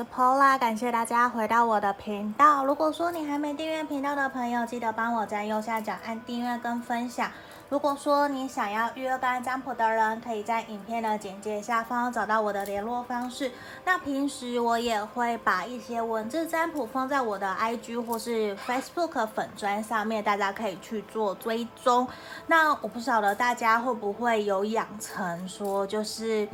是 Paula，感谢大家回到我的频道。如果说你还没订阅频道的朋友，记得帮我在右下角按订阅跟分享。如果说你想要预约个案占卜的人，可以在影片的简介下方找到我的联络方式。那平时我也会把一些文字占卜放在我的 IG 或是 Facebook 粉砖上面，大家可以去做追踪。那我不晓得大家会不会有养成说，就是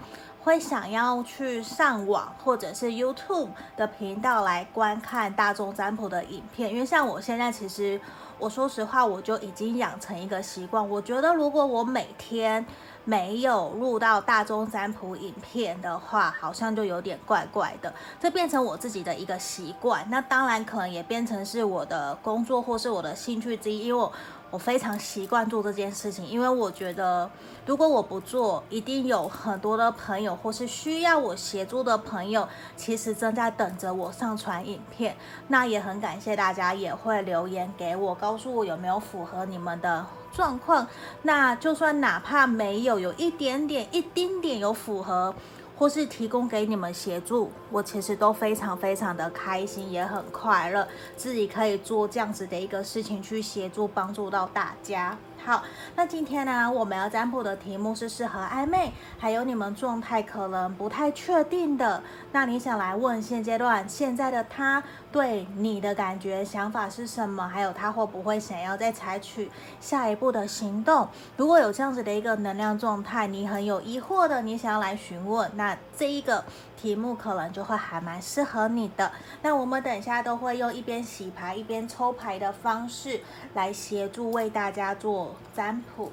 会想要去上网或者是 YouTube 的频道来观看大众占卜的影片，因为像我现在其实。我说实话，我就已经养成一个习惯。我觉得，如果我每天没有录到大众占卜影片的话，好像就有点怪怪的。这变成我自己的一个习惯，那当然可能也变成是我的工作或是我的兴趣之一，因为我。我非常习惯做这件事情，因为我觉得如果我不做，一定有很多的朋友或是需要我协助的朋友，其实正在等着我上传影片。那也很感谢大家也会留言给我，告诉我有没有符合你们的状况。那就算哪怕没有，有一点点、一丁点有符合。或是提供给你们协助，我其实都非常非常的开心，也很快乐，自己可以做这样子的一个事情去协助帮助到大家。好，那今天呢，我们要占卜的题目是适合暧昧，还有你们状态可能不太确定的。那你想来问现阶段现在的他对你的感觉、想法是什么？还有他会不会想要再采取下一步的行动？如果有这样子的一个能量状态，你很有疑惑的，你想要来询问，那这一个。题目可能就会还蛮适合你的。那我们等一下都会用一边洗牌一边抽牌的方式来协助为大家做占卜。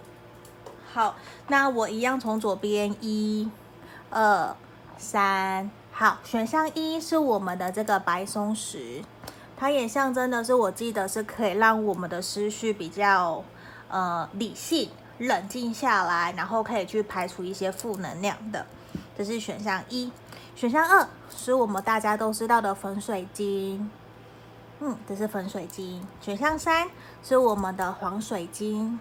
好，那我一样从左边一、二、三。好，选项一是我们的这个白松石，它也象征的是，我记得是可以让我们的思绪比较呃理性、冷静下来，然后可以去排除一些负能量的。这是选项一。选项二是我们大家都知道的粉水晶，嗯，这是粉水晶。选项三是我们的黄水晶，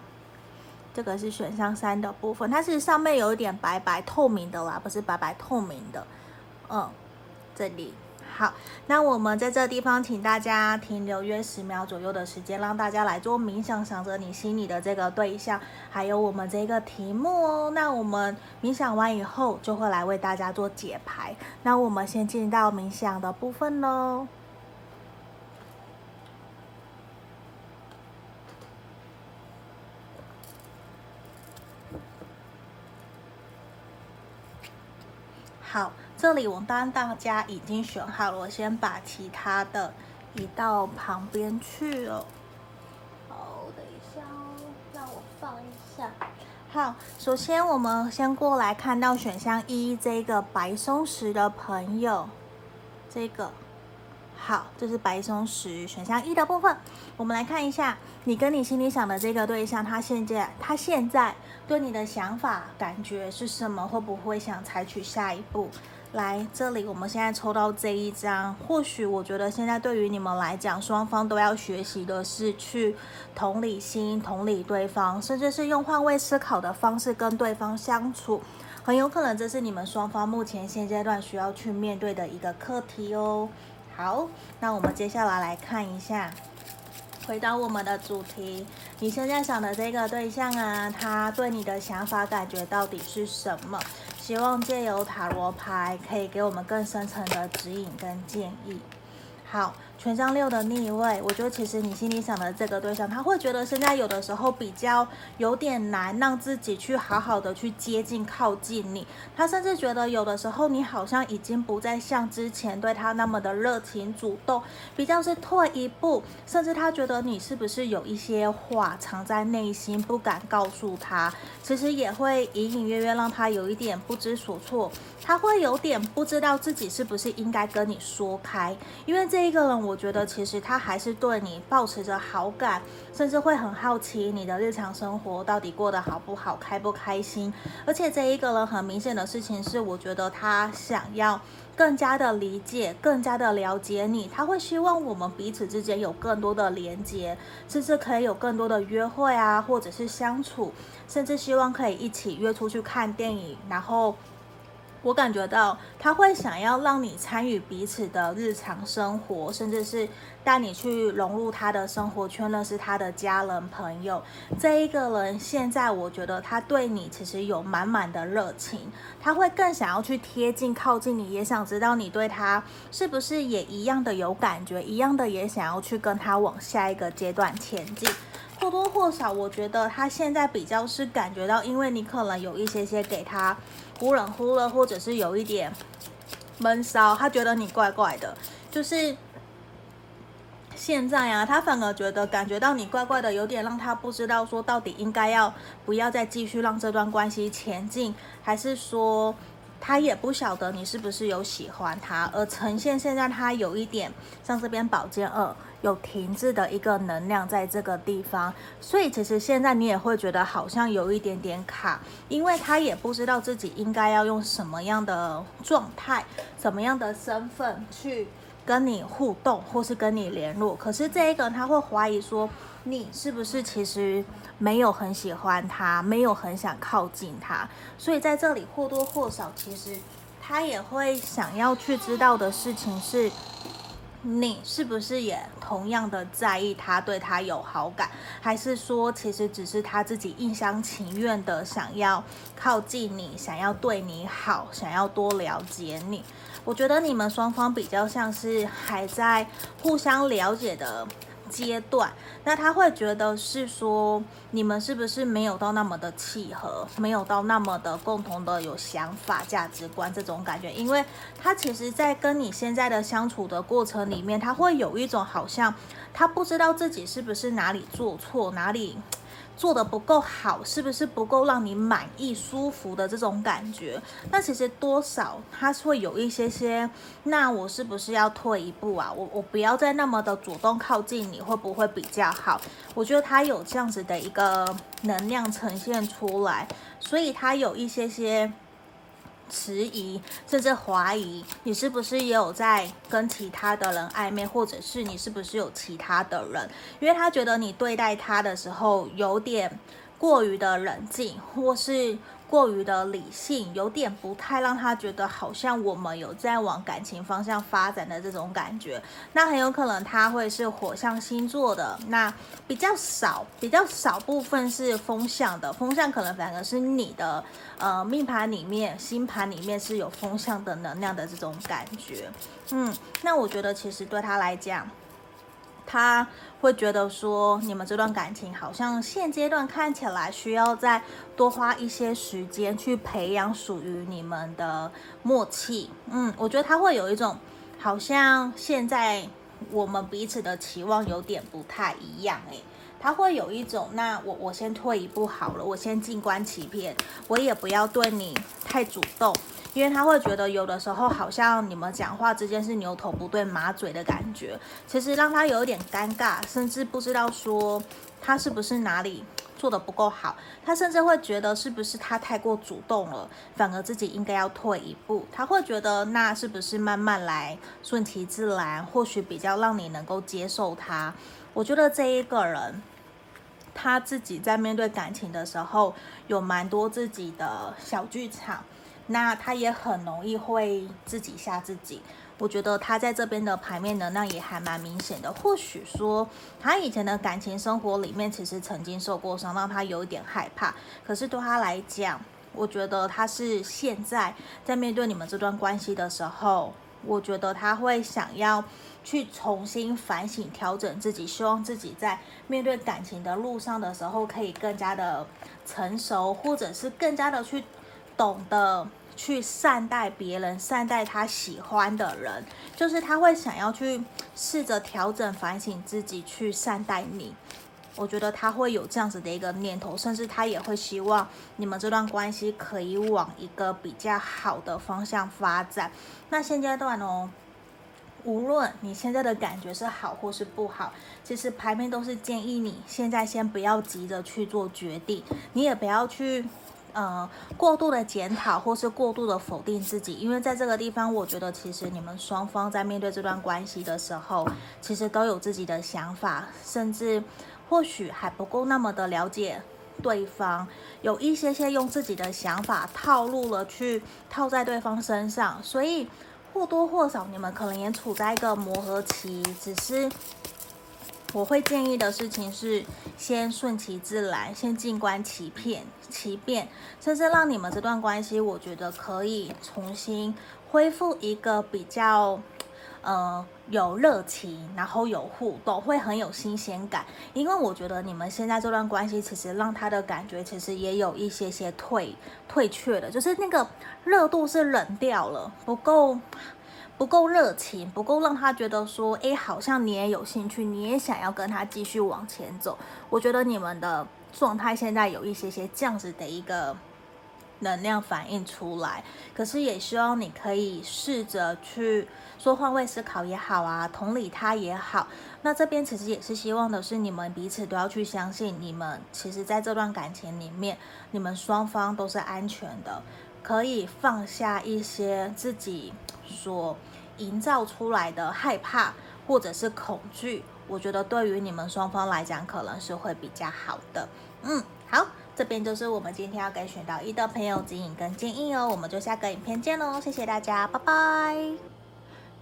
这个是选项三的部分，它是上面有一点白白透明的啦，不是白白透明的，嗯，这里。好，那我们在这地方，请大家停留约十秒左右的时间，让大家来做冥想，想着你心里的这个对象，还有我们这个题目哦。那我们冥想完以后，就会来为大家做解牌。那我们先进到冥想的部分喽。好。这里我当大家已经选好了，我先把其他的移到旁边去了。好，等一下哦，让我放一下。好，首先我们先过来看到选项一这个白松石的朋友，这个好，这是白松石选项一的部分。我们来看一下，你跟你心里想的这个对象，他现在他现在对你的想法感觉是什么？会不会想采取下一步？来这里，我们现在抽到这一张。或许我觉得现在对于你们来讲，双方都要学习的是去同理心、同理对方，甚至是用换位思考的方式跟对方相处。很有可能这是你们双方目前现阶段需要去面对的一个课题哦。好，那我们接下来来看一下，回到我们的主题，你现在想的这个对象啊，他对你的想法感觉到底是什么？希望借由塔罗牌可以给我们更深层的指引跟建议。好。权杖六的逆位，我觉得其实你心里想的这个对象，他会觉得现在有的时候比较有点难让自己去好好的去接近靠近你。他甚至觉得有的时候你好像已经不再像之前对他那么的热情主动，比较是退一步，甚至他觉得你是不是有一些话藏在内心不敢告诉他，其实也会隐隐约约让他有一点不知所措。他会有点不知道自己是不是应该跟你说开，因为这一个人我。我觉得其实他还是对你保持着好感，甚至会很好奇你的日常生活到底过得好不好，开不开心。而且这一个人很明显的事情是，我觉得他想要更加的理解，更加的了解你。他会希望我们彼此之间有更多的连接，甚至可以有更多的约会啊，或者是相处，甚至希望可以一起约出去看电影，然后。我感觉到他会想要让你参与彼此的日常生活，甚至是带你去融入他的生活圈，认识他的家人朋友。这一个人现在，我觉得他对你其实有满满的热情，他会更想要去贴近、靠近你，也想知道你对他是不是也一样的有感觉，一样的也想要去跟他往下一个阶段前进。或多或少，我觉得他现在比较是感觉到，因为你可能有一些些给他。忽冷忽热，或者是有一点闷骚，他觉得你怪怪的。就是现在啊，他反而觉得感觉到你怪怪的，有点让他不知道说到底应该要不要再继续让这段关系前进，还是说他也不晓得你是不是有喜欢他，而呈现现在他有一点像这边宝剑二。有停滞的一个能量在这个地方，所以其实现在你也会觉得好像有一点点卡，因为他也不知道自己应该要用什么样的状态、什么样的身份去跟你互动，或是跟你联络。可是这一个他会怀疑说，你是不是其实没有很喜欢他，没有很想靠近他，所以在这里或多或少，其实他也会想要去知道的事情是。你是不是也同样的在意他，对他有好感，还是说其实只是他自己一厢情愿的想要靠近你，想要对你好，想要多了解你？我觉得你们双方比较像是还在互相了解的。阶段，那他会觉得是说，你们是不是没有到那么的契合，没有到那么的共同的有想法、价值观这种感觉，因为他其实，在跟你现在的相处的过程里面，他会有一种好像他不知道自己是不是哪里做错，哪里。做的不够好，是不是不够让你满意、舒服的这种感觉？那其实多少他会有一些些，那我是不是要退一步啊？我我不要再那么的主动靠近你，会不会比较好？我觉得他有这样子的一个能量呈现出来，所以他有一些些。迟疑，甚至怀疑你是不是也有在跟其他的人暧昧，或者是你是不是有其他的人？因为他觉得你对待他的时候有点过于的冷静，或是。过于的理性，有点不太让他觉得好像我们有在往感情方向发展的这种感觉。那很有可能他会是火象星座的，那比较少，比较少部分是风象的。风象可能反而是你的呃命盘里面、星盘里面是有风象的能量的这种感觉。嗯，那我觉得其实对他来讲。他会觉得说，你们这段感情好像现阶段看起来需要再多花一些时间去培养属于你们的默契。嗯，我觉得他会有一种好像现在我们彼此的期望有点不太一样诶，他会有一种，那我我先退一步好了，我先静观其变，我也不要对你太主动。因为他会觉得有的时候好像你们讲话之间是牛头不对马嘴的感觉，其实让他有一点尴尬，甚至不知道说他是不是哪里做得不够好，他甚至会觉得是不是他太过主动了，反而自己应该要退一步。他会觉得那是不是慢慢来，顺其自然，或许比较让你能够接受他。我觉得这一个人他自己在面对感情的时候，有蛮多自己的小剧场。那他也很容易会自己吓自己，我觉得他在这边的牌面能量也还蛮明显的。或许说他以前的感情生活里面其实曾经受过伤，让他有一点害怕。可是对他来讲，我觉得他是现在在面对你们这段关系的时候，我觉得他会想要去重新反省、调整自己，希望自己在面对感情的路上的时候可以更加的成熟，或者是更加的去。懂得去善待别人，善待他喜欢的人，就是他会想要去试着调整、反省自己，去善待你。我觉得他会有这样子的一个念头，甚至他也会希望你们这段关系可以往一个比较好的方向发展。那现阶段哦，无论你现在的感觉是好或是不好，其实牌面都是建议你现在先不要急着去做决定，你也不要去。呃，过度的检讨或是过度的否定自己，因为在这个地方，我觉得其实你们双方在面对这段关系的时候，其实都有自己的想法，甚至或许还不够那么的了解对方，有一些些用自己的想法套路了去套在对方身上，所以或多或少你们可能也处在一个磨合期，只是。我会建议的事情是，先顺其自然，先静观其变，其变，甚至让你们这段关系，我觉得可以重新恢复一个比较，呃，有热情，然后有互动，会很有新鲜感。因为我觉得你们现在这段关系，其实让他的感觉其实也有一些些退退却的，就是那个热度是冷掉了，不够。不够热情，不够让他觉得说，哎，好像你也有兴趣，你也想要跟他继续往前走。我觉得你们的状态现在有一些些这样子的一个能量反应出来，可是也希望你可以试着去说换位思考也好啊，同理他也好。那这边其实也是希望的是，你们彼此都要去相信，你们其实在这段感情里面，你们双方都是安全的。可以放下一些自己所营造出来的害怕或者是恐惧，我觉得对于你们双方来讲可能是会比较好的。嗯，好，这边就是我们今天要给选到一的朋友指引跟建议哦，我们就下个影片见喽，谢谢大家，拜拜。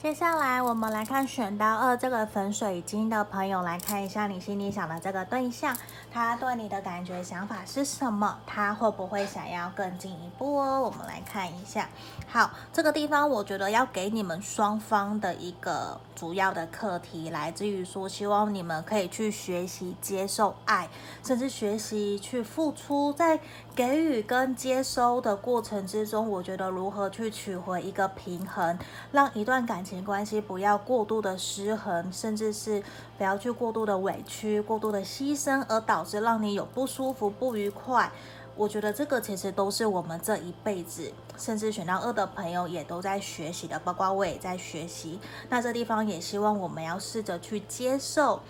接下来我们来看选到二这个粉水晶的朋友，来看一下你心里想的这个对象，他对你的感觉想法是什么？他会不会想要更进一步哦？我们来看一下。好，这个地方我觉得要给你们双方的一个主要的课题，来自于说，希望你们可以去学习接受爱，甚至学习去付出，在给予跟接收的过程之中，我觉得如何去取回一个平衡，让一段感情。关系不要过度的失衡，甚至是不要去过度的委屈、过度的牺牲，而导致让你有不舒服、不愉快。我觉得这个其实都是我们这一辈子，甚至选到二的朋友也都在学习的，包括我也在学习。那这地方也希望我们要试着去接受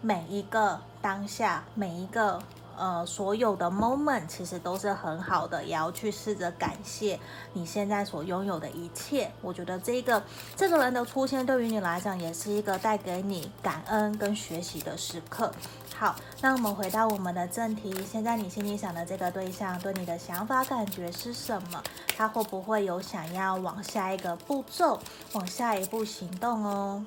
每一个当下，每一个。呃，所有的 moment 其实都是很好的，也要去试着感谢你现在所拥有的一切。我觉得这个这个人的出现对于你来讲也是一个带给你感恩跟学习的时刻。好，那我们回到我们的正题，现在你心里想的这个对象对你的想法感觉是什么？他会不会有想要往下一个步骤，往下一步行动哦？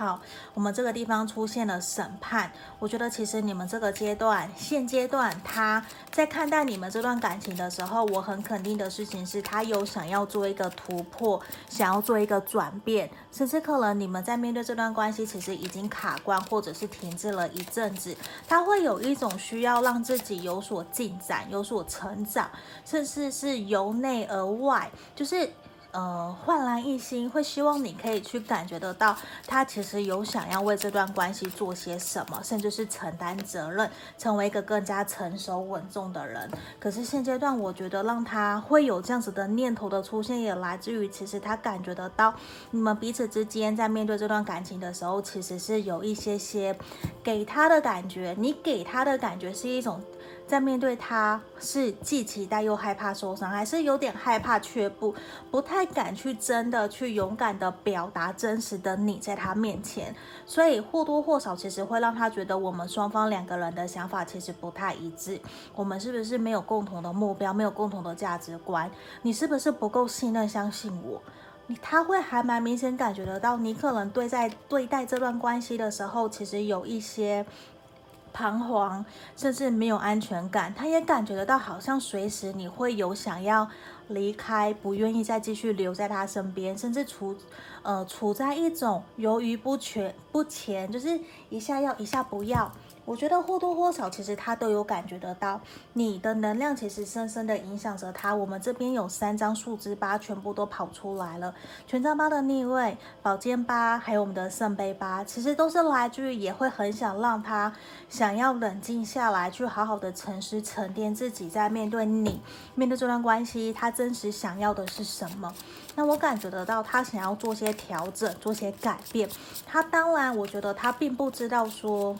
好，我们这个地方出现了审判。我觉得其实你们这个阶段，现阶段他在看待你们这段感情的时候，我很肯定的事情是他有想要做一个突破，想要做一个转变，甚至可能你们在面对这段关系，其实已经卡关或者是停滞了一阵子，他会有一种需要让自己有所进展、有所成长，甚至是由内而外，就是。呃，焕然一新，会希望你可以去感觉得到，他其实有想要为这段关系做些什么，甚至是承担责任，成为一个更加成熟稳重的人。可是现阶段，我觉得让他会有这样子的念头的出现，也来自于其实他感觉得到，你们彼此之间在面对这段感情的时候，其实是有一些些给他的感觉，你给他的感觉是一种。在面对他是既期待又害怕受伤，还是有点害怕却不不太敢去真的去勇敢的表达真实的你在他面前，所以或多或少其实会让他觉得我们双方两个人的想法其实不太一致，我们是不是没有共同的目标，没有共同的价值观？你是不是不够信任相信我？他会还蛮明显感觉得到，你可能对在对待这段关系的时候，其实有一些。彷徨，甚至没有安全感，他也感觉得到，好像随时你会有想要离开，不愿意再继续留在他身边，甚至处呃处在一种犹豫不决不前，就是一下要一下不要。我觉得或多或少，其实他都有感觉得到你的能量，其实深深的影响着他。我们这边有三张数字八，全部都跑出来了。权杖八的逆位，宝剑八，还有我们的圣杯八，其实都是来自于也会很想让他想要冷静下来，去好好的沉思沉淀自己，在面对你，面对这段关系，他真实想要的是什么？那我感觉得到他想要做些调整，做些改变。他当然，我觉得他并不知道说。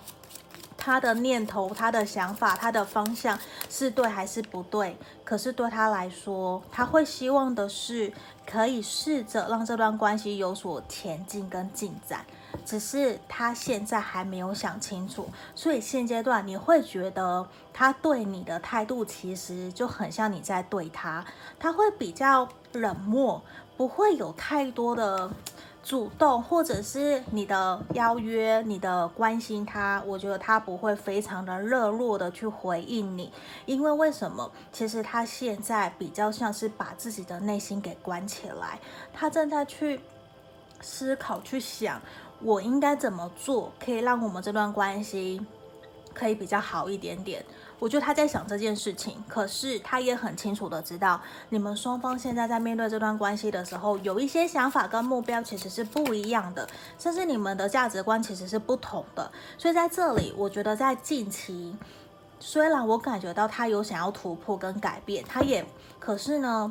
他的念头、他的想法、他的方向是对还是不对？可是对他来说，他会希望的是可以试着让这段关系有所前进跟进展。只是他现在还没有想清楚，所以现阶段你会觉得他对你的态度其实就很像你在对他，他会比较冷漠，不会有太多的主动，或者是你的邀约、你的关心他，我觉得他不会非常的热络的去回应你，因为为什么？其实他现在比较像是把自己的内心给关起来，他正在去。思考去想，我应该怎么做可以让我们这段关系可以比较好一点点？我觉得他在想这件事情，可是他也很清楚的知道，你们双方现在在面对这段关系的时候，有一些想法跟目标其实是不一样的，甚至你们的价值观其实是不同的。所以在这里，我觉得在近期，虽然我感觉到他有想要突破跟改变，他也，可是呢。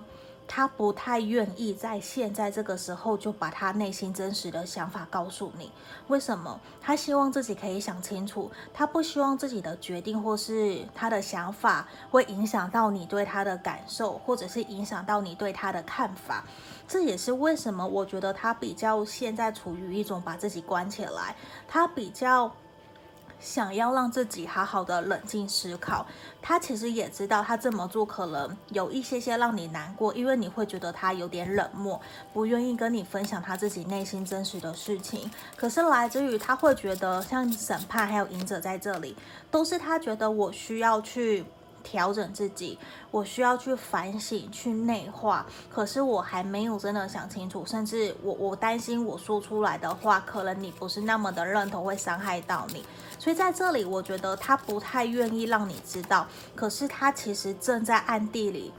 他不太愿意在现在这个时候就把他内心真实的想法告诉你。为什么？他希望自己可以想清楚，他不希望自己的决定或是他的想法会影响到你对他的感受，或者是影响到你对他的看法。这也是为什么我觉得他比较现在处于一种把自己关起来，他比较。想要让自己好好的冷静思考，他其实也知道他这么做可能有一些些让你难过，因为你会觉得他有点冷漠，不愿意跟你分享他自己内心真实的事情。可是来自于他会觉得像审判还有隐者在这里，都是他觉得我需要去。调整自己，我需要去反省、去内化。可是我还没有真的想清楚，甚至我我担心我说出来的话，可能你不是那么的认同，会伤害到你。所以在这里，我觉得他不太愿意让你知道。可是他其实正在暗地里。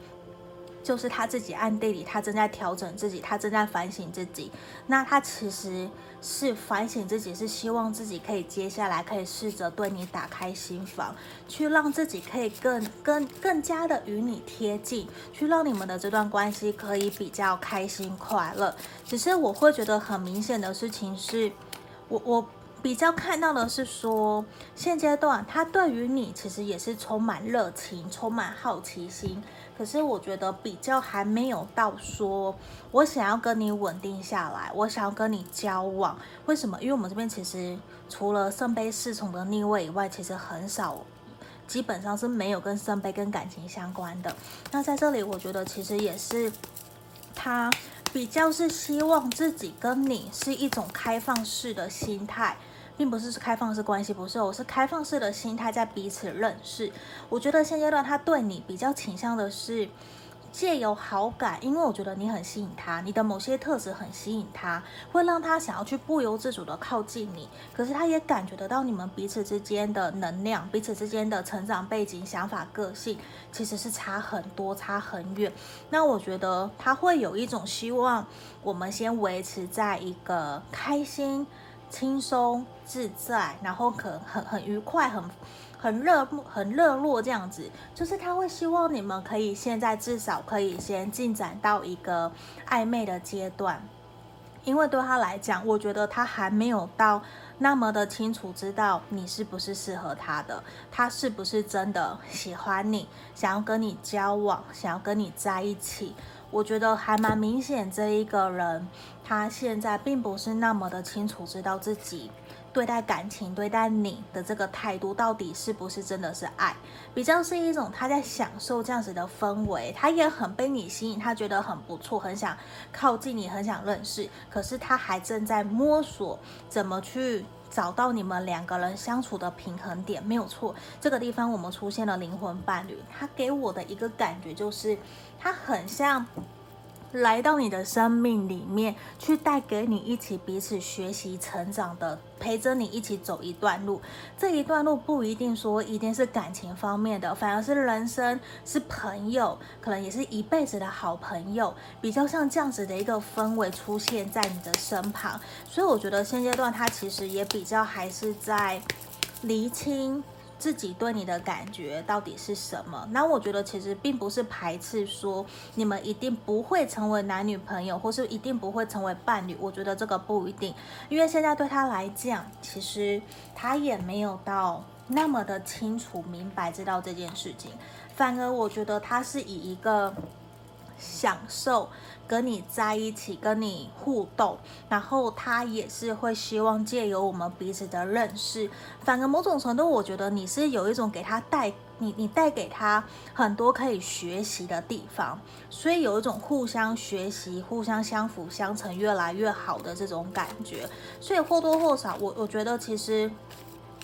就是他自己暗地里，他正在调整自己，他正在反省自己。那他其实是反省自己，是希望自己可以接下来可以试着对你打开心房，去让自己可以更更更加的与你贴近，去让你们的这段关系可以比较开心快乐。只是我会觉得很明显的事情是，我我比较看到的是说，现阶段他对于你其实也是充满热情，充满好奇心。可是我觉得比较还没有到说，我想要跟你稳定下来，我想要跟你交往。为什么？因为我们这边其实除了圣杯侍从的逆位以外，其实很少，基本上是没有跟圣杯跟感情相关的。那在这里，我觉得其实也是他比较是希望自己跟你是一种开放式的心态。并不是开放式关系，不是，我是开放式的心态在彼此认识。我觉得现阶段他对你比较倾向的是借由好感，因为我觉得你很吸引他，你的某些特质很吸引他，会让他想要去不由自主的靠近你。可是他也感觉得到你们彼此之间的能量，彼此之间的成长背景、想法、个性其实是差很多、差很远。那我觉得他会有一种希望，我们先维持在一个开心。轻松自在，然后可很很愉快，很很热很热络这样子，就是他会希望你们可以现在至少可以先进展到一个暧昧的阶段，因为对他来讲，我觉得他还没有到那么的清楚知道你是不是适合他的，他是不是真的喜欢你，想要跟你交往，想要跟你在一起。我觉得还蛮明显，这一个人他现在并不是那么的清楚，知道自己对待感情、对待你的这个态度到底是不是真的是爱，比较是一种他在享受这样子的氛围，他也很被你吸引，他觉得很不错，很想靠近你，很想认识，可是他还正在摸索怎么去。找到你们两个人相处的平衡点，没有错。这个地方我们出现了灵魂伴侣，他给我的一个感觉就是，他很像。来到你的生命里面，去带给你一起彼此学习成长的，陪着你一起走一段路。这一段路不一定说一定是感情方面的，反而是人生，是朋友，可能也是一辈子的好朋友，比较像这样子的一个氛围出现在你的身旁。所以我觉得现阶段他其实也比较还是在厘清。自己对你的感觉到底是什么？那我觉得其实并不是排斥说你们一定不会成为男女朋友，或是一定不会成为伴侣。我觉得这个不一定，因为现在对他来讲，其实他也没有到那么的清楚明白知道这件事情。反而我觉得他是以一个享受跟你在一起，跟你互动，然后他也是会希望借由我们彼此的认识，反而某种程度，我觉得你是有一种给他带你，你带给他很多可以学习的地方，所以有一种互相学习、互相相辅相成、越来越好的这种感觉，所以或多或少，我我觉得其实。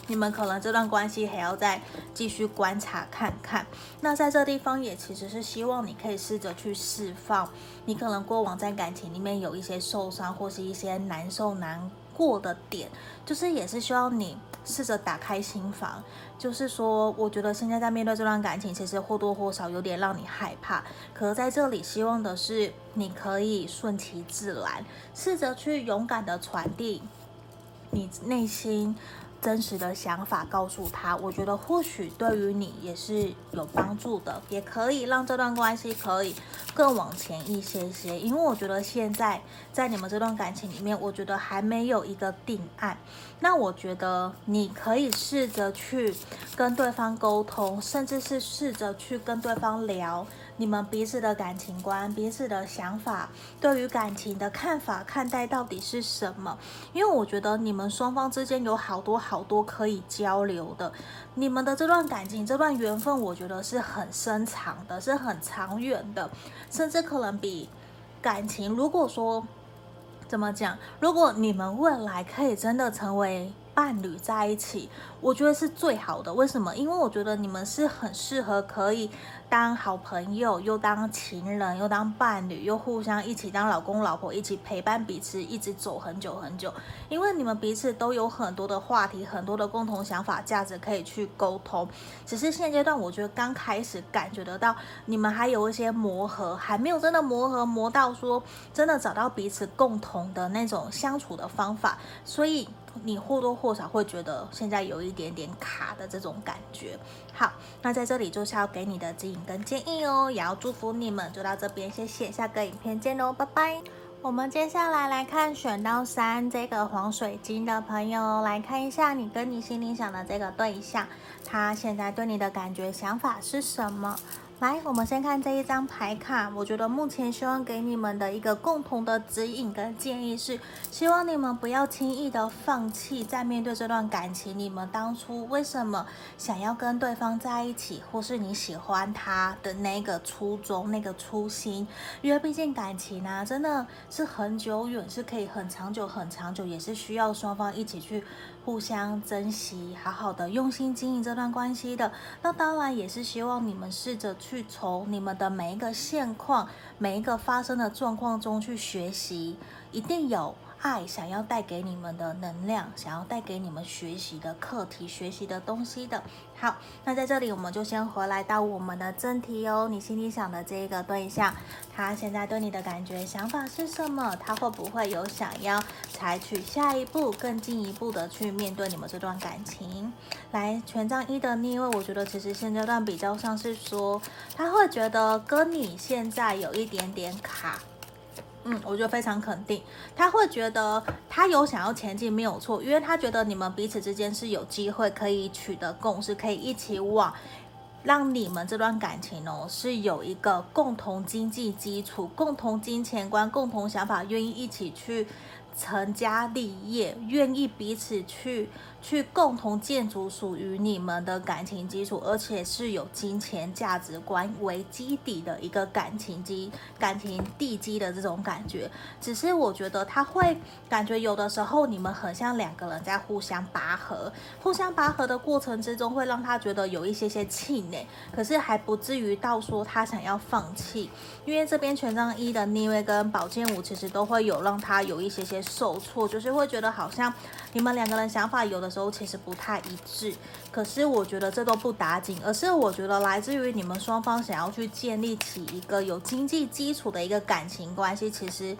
你们可能这段关系还要再继续观察看看。那在这地方也其实是希望你可以试着去释放，你可能过往在感情里面有一些受伤或是一些难受难过的点，就是也是希望你试着打开心房。就是说，我觉得现在在面对这段感情，其实或多或少有点让你害怕。可是在这里，希望的是你可以顺其自然，试着去勇敢的传递你内心。真实的想法告诉他，我觉得或许对于你也是有帮助的，也可以让这段关系可以更往前一些些。因为我觉得现在在你们这段感情里面，我觉得还没有一个定案。那我觉得你可以试着去跟对方沟通，甚至是试着去跟对方聊。你们彼此的感情观、彼此的想法，对于感情的看法、看待到底是什么？因为我觉得你们双方之间有好多好多可以交流的。你们的这段感情、这段缘分，我觉得是很深长的，是很长远的，甚至可能比感情，如果说怎么讲，如果你们未来可以真的成为。伴侣在一起，我觉得是最好的。为什么？因为我觉得你们是很适合可以当好朋友，又当情人，又当伴侣，又互相一起当老公老婆，一起陪伴彼此，一直走很久很久。因为你们彼此都有很多的话题，很多的共同想法、价值可以去沟通。只是现阶段，我觉得刚开始感觉得到你们还有一些磨合，还没有真的磨合磨到说真的找到彼此共同的那种相处的方法，所以。你或多或少会觉得现在有一点点卡的这种感觉。好，那在这里就是要给你的指引跟建议哦，也要祝福你们。就到这边，谢谢，下个影片见喽，拜拜。我们接下来来看选到三这个黄水晶的朋友，来看一下你跟你心里想的这个对象，他现在对你的感觉想法是什么？来，我们先看这一张牌卡。我觉得目前希望给你们的一个共同的指引跟建议是，希望你们不要轻易的放弃，在面对这段感情。你们当初为什么想要跟对方在一起，或是你喜欢他的那个初衷、那个初心？因为毕竟感情啊，真的是很久远，是可以很长久、很长久，也是需要双方一起去。互相珍惜，好好的用心经营这段关系的，那当然也是希望你们试着去从你们的每一个现况、每一个发生的状况中去学习，一定有。爱想要带给你们的能量，想要带给你们学习的课题、学习的东西的。好，那在这里我们就先回来到我们的正题哦。你心里想的这一个对象，他现在对你的感觉、想法是什么？他会不会有想要采取下一步、更进一步的去面对你们这段感情？来，权杖一的逆位，我觉得其实现阶段比较像是说，他会觉得跟你现在有一点点卡。嗯，我觉得非常肯定，他会觉得他有想要前进没有错，因为他觉得你们彼此之间是有机会可以取得共识，可以一起往让你们这段感情哦是有一个共同经济基础、共同金钱观、共同想法，愿意一起去成家立业，愿意彼此去。去共同建筑属于你们的感情基础，而且是有金钱价值观为基底的一个感情基、感情地基的这种感觉。只是我觉得他会感觉有的时候你们很像两个人在互相拔河，互相拔河的过程之中会让他觉得有一些些气馁，可是还不至于到说他想要放弃。因为这边权杖一的逆位跟宝剑五其实都会有让他有一些些受挫，就是会觉得好像你们两个人想法有的。都其实不太一致，可是我觉得这都不打紧，而是我觉得来自于你们双方想要去建立起一个有经济基础的一个感情关系，其实。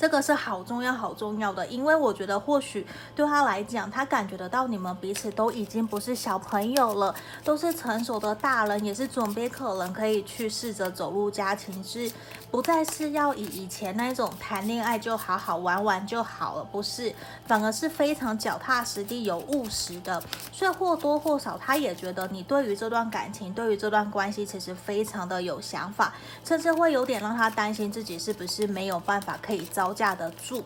这个是好重要、好重要的，因为我觉得或许对他来讲，他感觉得到你们彼此都已经不是小朋友了，都是成熟的大人，也是准备可能可以去试着走入家庭，是不再是要以以前那种谈恋爱就好好玩玩就好了，不是，反而是非常脚踏实地、有务实的，所以或多或少他也觉得你对于这段感情、对于这段关系，其实非常的有想法，甚至会有点让他担心自己是不是没有办法可以招。架得住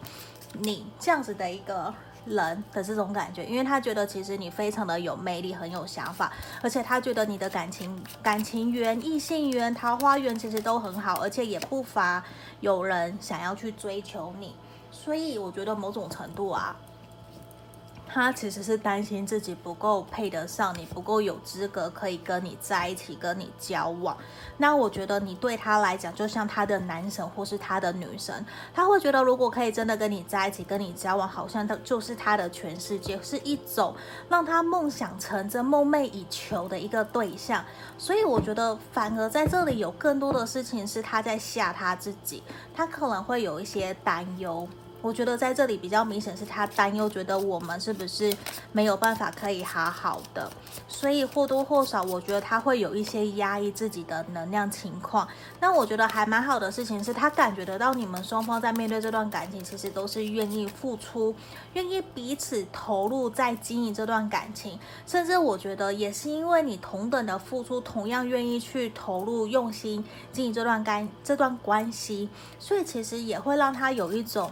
你这样子的一个人的这种感觉，因为他觉得其实你非常的有魅力，很有想法，而且他觉得你的感情感情缘、异性缘、桃花缘其实都很好，而且也不乏有人想要去追求你，所以我觉得某种程度啊。他其实是担心自己不够配得上你，不够有资格可以跟你在一起，跟你交往。那我觉得你对他来讲，就像他的男神或是他的女神，他会觉得如果可以真的跟你在一起，跟你交往，好像他就是他的全世界，是一种让他梦想成真、梦寐以求的一个对象。所以我觉得，反而在这里有更多的事情是他在吓他自己，他可能会有一些担忧。我觉得在这里比较明显是他担忧，觉得我们是不是没有办法可以好好的，所以或多或少，我觉得他会有一些压抑自己的能量情况。那我觉得还蛮好的事情是他感觉得到你们双方在面对这段感情，其实都是愿意付出，愿意彼此投入在经营这段感情，甚至我觉得也是因为你同等的付出，同样愿意去投入用心经营这段关这段关系，所以其实也会让他有一种。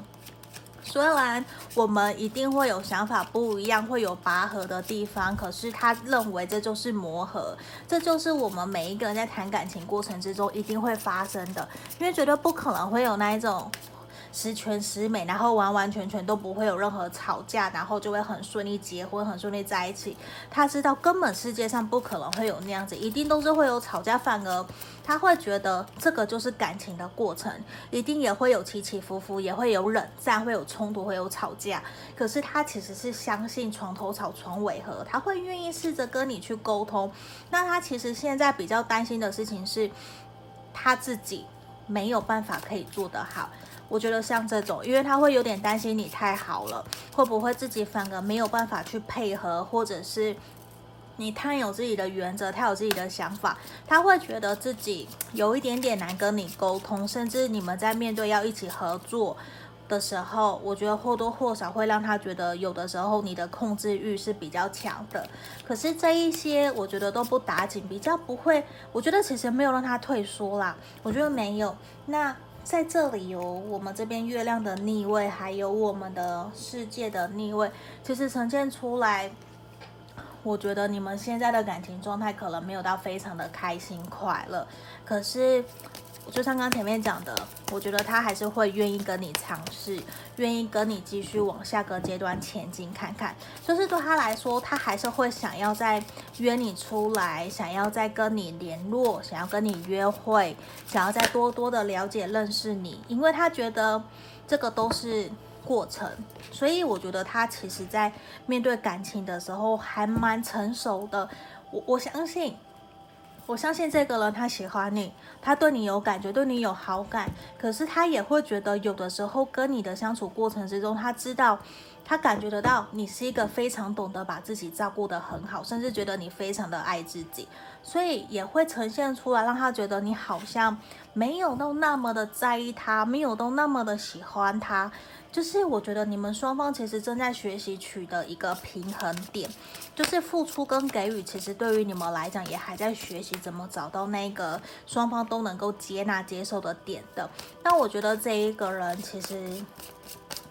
虽然我们一定会有想法不一样，会有拔河的地方，可是他认为这就是磨合，这就是我们每一个人在谈感情过程之中一定会发生的，因为绝对不可能会有那一种。十全十美，然后完完全全都不会有任何吵架，然后就会很顺利结婚，很顺利在一起。他知道根本世界上不可能会有那样子，一定都是会有吵架。反而他会觉得这个就是感情的过程，一定也会有起起伏伏，也会有冷战，会有冲突，会有吵架。可是他其实是相信床头吵床尾和，他会愿意试着跟你去沟通。那他其实现在比较担心的事情是，他自己没有办法可以做得好。我觉得像这种，因为他会有点担心你太好了，会不会自己反而没有办法去配合，或者是你太有自己的原则，他有自己的想法，他会觉得自己有一点点难跟你沟通，甚至你们在面对要一起合作的时候，我觉得或多或少会让他觉得有的时候你的控制欲是比较强的。可是这一些我觉得都不打紧，比较不会，我觉得其实没有让他退缩啦，我觉得没有。那。在这里有我们这边月亮的逆位，还有我们的世界的逆位，其实呈现出来，我觉得你们现在的感情状态可能没有到非常的开心快乐，可是。就像刚前面讲的，我觉得他还是会愿意跟你尝试，愿意跟你继续往下个阶段前进看看。就是对他来说，他还是会想要再约你出来，想要再跟你联络，想要跟你约会，想要再多多的了解认识你，因为他觉得这个都是过程。所以我觉得他其实在面对感情的时候还蛮成熟的。我我相信。我相信这个人他喜欢你，他对你有感觉，对你有好感。可是他也会觉得，有的时候跟你的相处过程之中，他知道，他感觉得到你是一个非常懂得把自己照顾得很好，甚至觉得你非常的爱自己，所以也会呈现出来，让他觉得你好像没有都那么的在意他，没有都那么的喜欢他。就是我觉得你们双方其实正在学习取得一个平衡点，就是付出跟给予，其实对于你们来讲也还在学习怎么找到那个双方都能够接纳接受的点的。那我觉得这一个人其实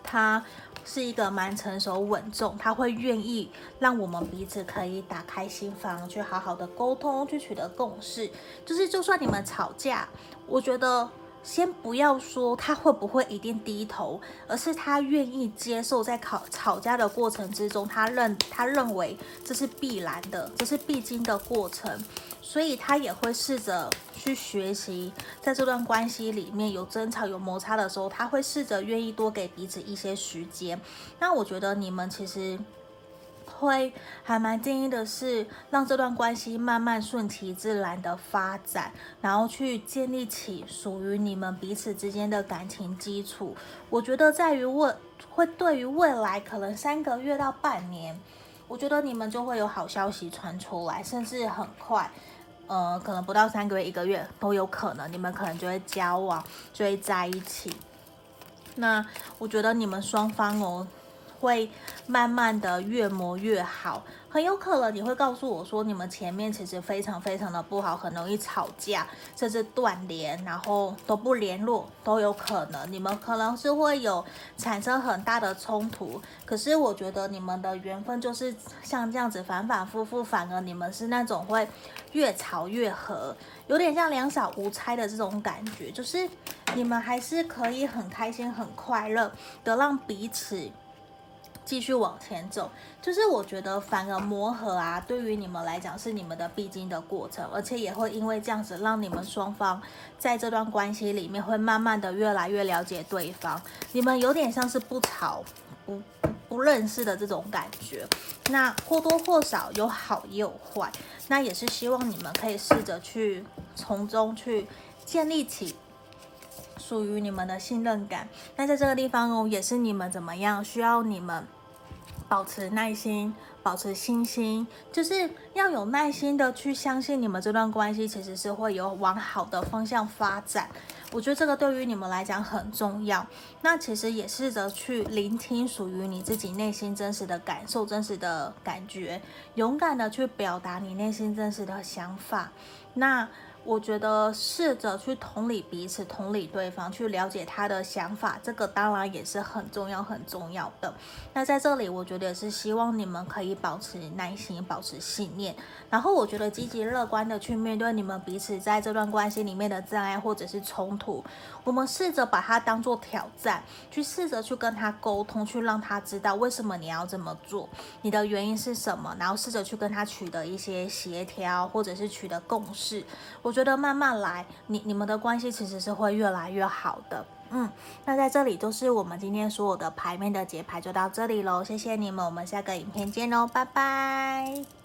他是一个蛮成熟稳重，他会愿意让我们彼此可以打开心房去好好的沟通，去取得共识。就是就算你们吵架，我觉得。先不要说他会不会一定低头，而是他愿意接受在吵吵架的过程之中，他认他认为这是必然的，这是必经的过程，所以他也会试着去学习，在这段关系里面有争吵有摩擦的时候，他会试着愿意多给彼此一些时间。那我觉得你们其实。会还蛮建议的是，让这段关系慢慢顺其自然的发展，然后去建立起属于你们彼此之间的感情基础。我觉得在于未会对于未来可能三个月到半年，我觉得你们就会有好消息传出来，甚至很快，呃，可能不到三个月、一个月都有可能，你们可能就会交往，就会在一起。那我觉得你们双方哦。会慢慢的越磨越好，很有可能你会告诉我说，你们前面其实非常非常的不好，很容易吵架，甚至断联，然后都不联络都有可能。你们可能是会有产生很大的冲突，可是我觉得你们的缘分就是像这样子反反复复，反而你们是那种会越吵越和，有点像两小无猜的这种感觉，就是你们还是可以很开心很快乐的让彼此。继续往前走，就是我觉得反而磨合啊，对于你们来讲是你们的必经的过程，而且也会因为这样子让你们双方在这段关系里面会慢慢的越来越了解对方。你们有点像是不吵不不认识的这种感觉，那或多或少有好也有坏，那也是希望你们可以试着去从中去建立起。属于你们的信任感，那在这个地方哦，也是你们怎么样需要你们保持耐心，保持信心，就是要有耐心的去相信你们这段关系其实是会有往好的方向发展。我觉得这个对于你们来讲很重要。那其实也试着去聆听属于你自己内心真实的感受、真实的感觉，勇敢的去表达你内心真实的想法。那。我觉得试着去同理彼此，同理对方，去了解他的想法，这个当然也是很重要、很重要的。那在这里，我觉得也是希望你们可以保持耐心，保持信念。然后，我觉得积极乐观的去面对你们彼此在这段关系里面的障碍或者是冲突。我们试着把它当做挑战，去试着去跟他沟通，去让他知道为什么你要这么做，你的原因是什么，然后试着去跟他取得一些协调，或者是取得共识。我觉得慢慢来，你你们的关系其实是会越来越好的。嗯，那在这里就是我们今天所有的牌面的解牌就到这里喽，谢谢你们，我们下个影片见喽，拜拜。